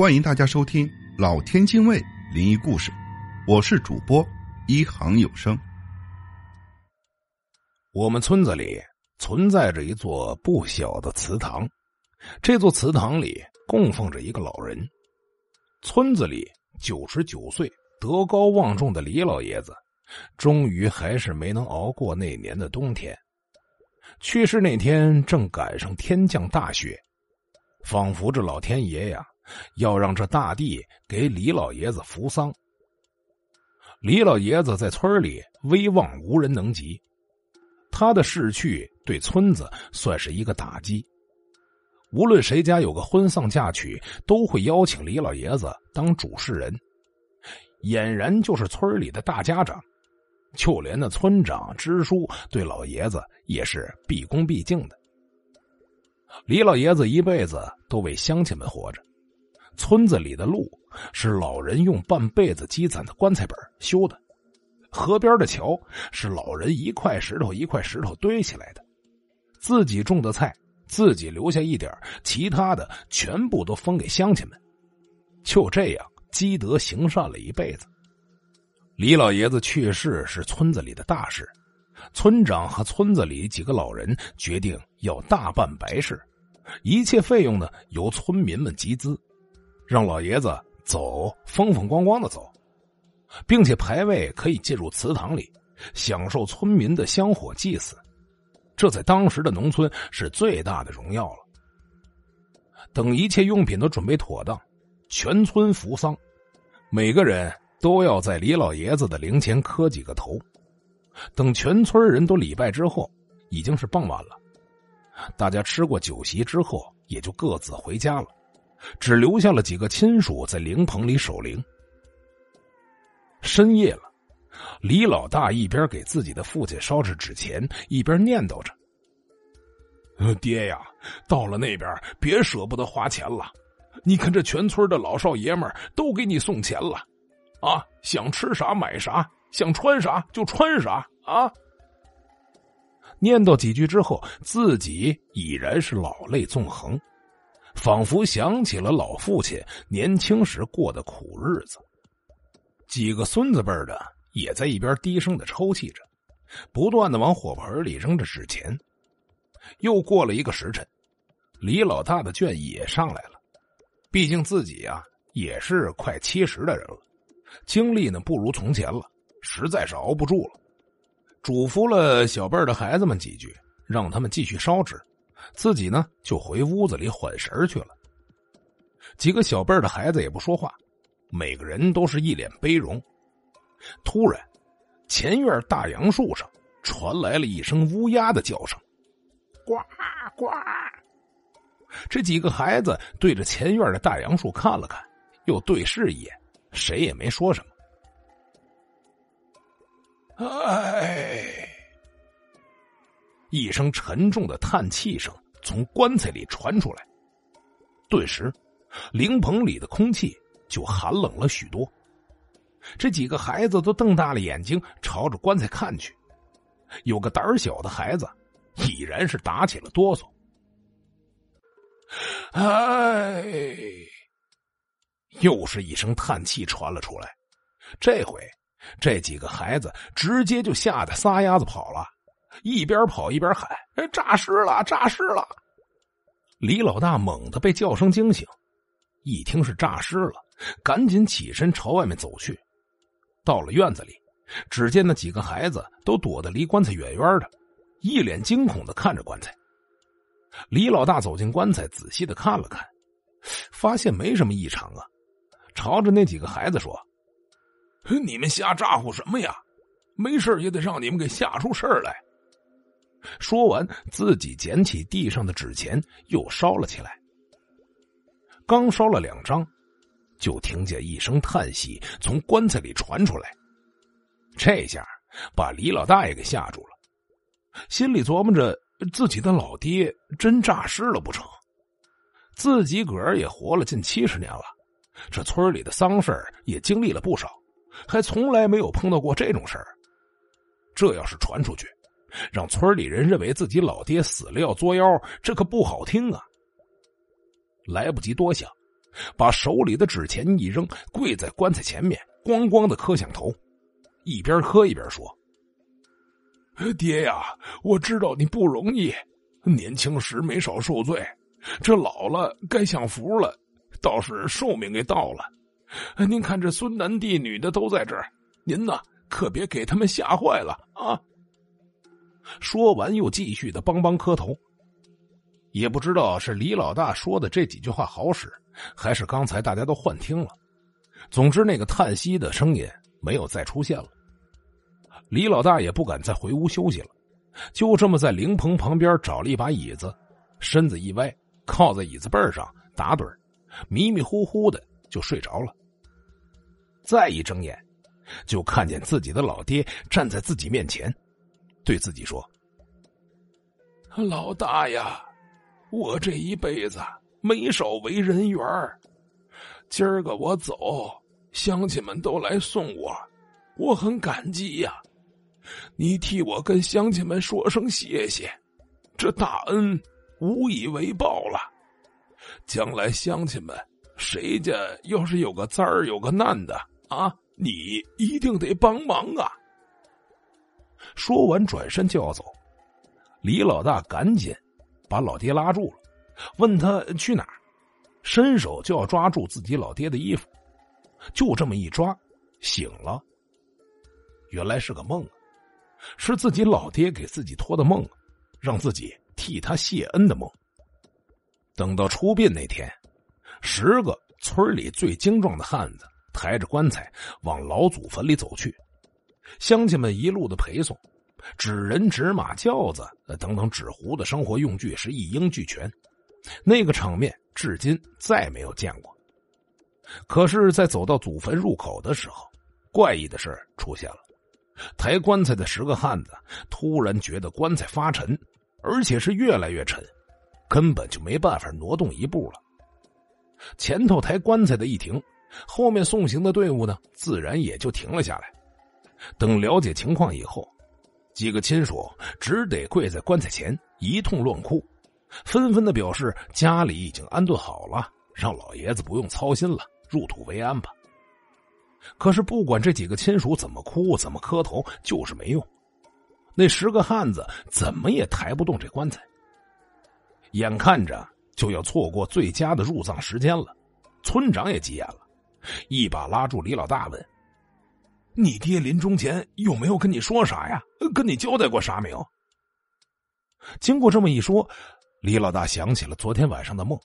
欢迎大家收听老天津卫灵异故事，我是主播一行有声。我们村子里存在着一座不小的祠堂，这座祠堂里供奉着一个老人。村子里九十九岁、德高望重的李老爷子，终于还是没能熬过那年的冬天。去世那天正赶上天降大雪，仿佛这老天爷呀，要让这大地给李老爷子扶丧。李老爷子在村里威望无人能及，他的逝去对村子算是一个打击。无论谁家有个婚丧嫁娶，都会邀请李老爷子当主事人，俨然就是村里的大家长。就连那村长、支书对老爷子也是毕恭毕敬的。李老爷子一辈子都为乡亲们活着，村子里的路是老人用半辈子积攒的棺材本修的，河边的桥是老人一块石头一块石头堆起来的，自己种的菜自己留下一点，其他的全部都分给乡亲们，就这样积德行善了一辈子。李老爷子去世是村子里的大事，村长和村子里几个老人决定要大办白事，一切费用呢由村民们集资，让老爷子走风风光光的走，并且牌位可以进入祠堂里，享受村民的香火祭祀，这在当时的农村是最大的荣耀了。等一切用品都准备妥当，全村扶丧，每个人。都要在李老爷子的灵前磕几个头。等全村人都礼拜之后，已经是傍晚了。大家吃过酒席之后，也就各自回家了，只留下了几个亲属在灵棚里守灵。深夜了，李老大一边给自己的父亲烧着纸钱，一边念叨着：“爹呀，到了那边别舍不得花钱了。你看这全村的老少爷们都给你送钱了。”啊，想吃啥买啥，想穿啥就穿啥啊！念叨几句之后，自己已然是老泪纵横，仿佛想起了老父亲年轻时过的苦日子。几个孙子辈的也在一边低声的抽泣着，不断的往火盆里扔着纸钱。又过了一个时辰，李老大的倦也上来了，毕竟自己啊也是快七十的人了。精力呢不如从前了，实在是熬不住了，嘱咐了小辈的孩子们几句，让他们继续烧纸，自己呢就回屋子里缓神去了。几个小辈的孩子也不说话，每个人都是一脸悲容。突然，前院大杨树上传来了一声乌鸦的叫声：“呱呱！”这几个孩子对着前院的大杨树看了看，又对视一眼。谁也没说什么。哎，一声沉重的叹气声从棺材里传出来，顿时，灵棚里的空气就寒冷了许多。这几个孩子都瞪大了眼睛朝着棺材看去，有个胆小的孩子已然是打起了哆嗦。哎。又是一声叹气传了出来，这回这几个孩子直接就吓得撒丫子跑了，一边跑一边喊：“哎诈尸了，诈尸了！”李老大猛地被叫声惊醒，一听是诈尸了，赶紧起身朝外面走去。到了院子里，只见那几个孩子都躲得离棺材远远的，一脸惊恐的看着棺材。李老大走进棺材，仔细的看了看，发现没什么异常啊。朝着那几个孩子说：“你们瞎咋呼什么呀？没事也得让你们给吓出事来。”说完，自己捡起地上的纸钱，又烧了起来。刚烧了两张，就听见一声叹息从棺材里传出来。这下把李老大爷给吓住了，心里琢磨着：自己的老爹真诈尸了不成？自己个儿也活了近七十年了。这村里的丧事也经历了不少，还从来没有碰到过这种事儿。这要是传出去，让村里人认为自己老爹死了要作妖，这可不好听啊！来不及多想，把手里的纸钱一扔，跪在棺材前面，咣咣的磕响头，一边磕一边说：“爹呀，我知道你不容易，年轻时没少受罪，这老了该享福了，倒是寿命给到了。您看这孙男弟女的都在这儿，您呢可别给他们吓坏了啊！”说完，又继续的梆梆磕头。也不知道是李老大说的这几句话好使，还是刚才大家都幻听了。总之，那个叹息的声音没有再出现了。李老大也不敢再回屋休息了，就这么在灵棚旁边找了一把椅子，身子一歪，靠在椅子背上打盹迷迷糊糊的就睡着了。再一睁眼，就看见自己的老爹站在自己面前，对自己说：“老大呀。”我这一辈子没少为人缘今儿个我走，乡亲们都来送我，我很感激呀。你替我跟乡亲们说声谢谢，这大恩无以为报了。将来乡亲们谁家要是有个灾儿有个难的啊，你一定得帮忙啊。说完，转身就要走，李老大赶紧。把老爹拉住了，问他去哪儿，伸手就要抓住自己老爹的衣服，就这么一抓，醒了。原来是个梦，是自己老爹给自己托的梦，让自己替他谢恩的梦。等到出殡那天，十个村里最精壮的汉子抬着棺材往老祖坟里走去，乡亲们一路的陪送。纸人、纸马、轿子等等纸糊的生活用具是一应俱全，那个场面至今再没有见过。可是，在走到祖坟入口的时候，怪异的事出现了：抬棺材的十个汉子突然觉得棺材发沉，而且是越来越沉，根本就没办法挪动一步了。前头抬棺材的一停，后面送行的队伍呢，自然也就停了下来。等了解情况以后。几个亲属只得跪在棺材前一通乱哭，纷纷的表示家里已经安顿好了，让老爷子不用操心了，入土为安吧。可是不管这几个亲属怎么哭，怎么磕头，就是没用。那十个汉子怎么也抬不动这棺材。眼看着就要错过最佳的入葬时间了，村长也急眼了，一把拉住李老大问。你爹临终前有没有跟你说啥呀？跟你交代过啥没有？经过这么一说，李老大想起了昨天晚上的梦，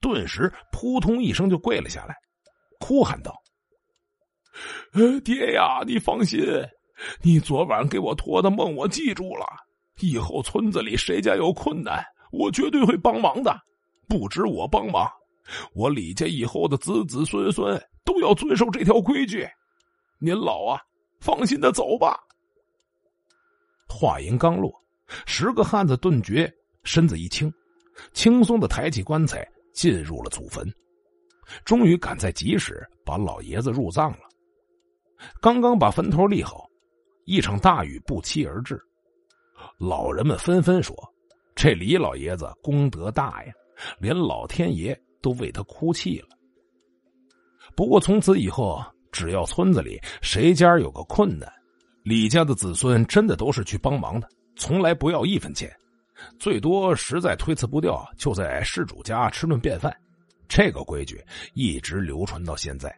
顿时扑通一声就跪了下来，哭喊道：“爹呀，你放心，你昨晚给我托的梦我记住了，以后村子里谁家有困难，我绝对会帮忙的。不止我帮忙，我李家以后的子子孙孙都要遵守这条规矩。”您老啊，放心的走吧。话音刚落，十个汉子顿觉身子一轻，轻松的抬起棺材进入了祖坟，终于赶在及时把老爷子入葬了。刚刚把坟头立好，一场大雨不期而至，老人们纷纷说：“这李老爷子功德大呀，连老天爷都为他哭泣了。”不过从此以后。只要村子里谁家有个困难，李家的子孙真的都是去帮忙的，从来不要一分钱，最多实在推辞不掉，就在事主家吃顿便饭。这个规矩一直流传到现在。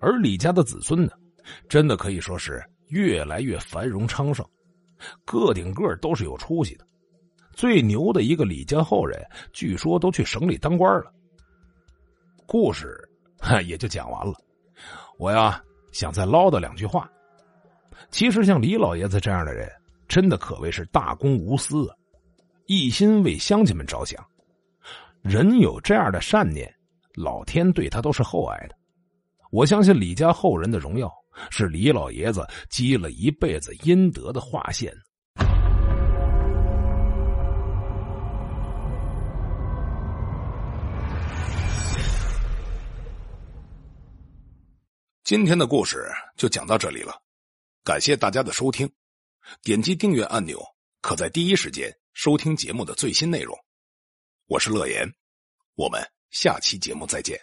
而李家的子孙呢，真的可以说是越来越繁荣昌盛，个顶个都是有出息的。最牛的一个李家后人，据说都去省里当官了。故事也就讲完了。我呀，想再唠叨两句话。其实像李老爷子这样的人，真的可谓是大公无私，一心为乡亲们着想。人有这样的善念，老天对他都是厚爱的。我相信李家后人的荣耀，是李老爷子积了一辈子阴德的化现。今天的故事就讲到这里了，感谢大家的收听。点击订阅按钮，可在第一时间收听节目的最新内容。我是乐言，我们下期节目再见。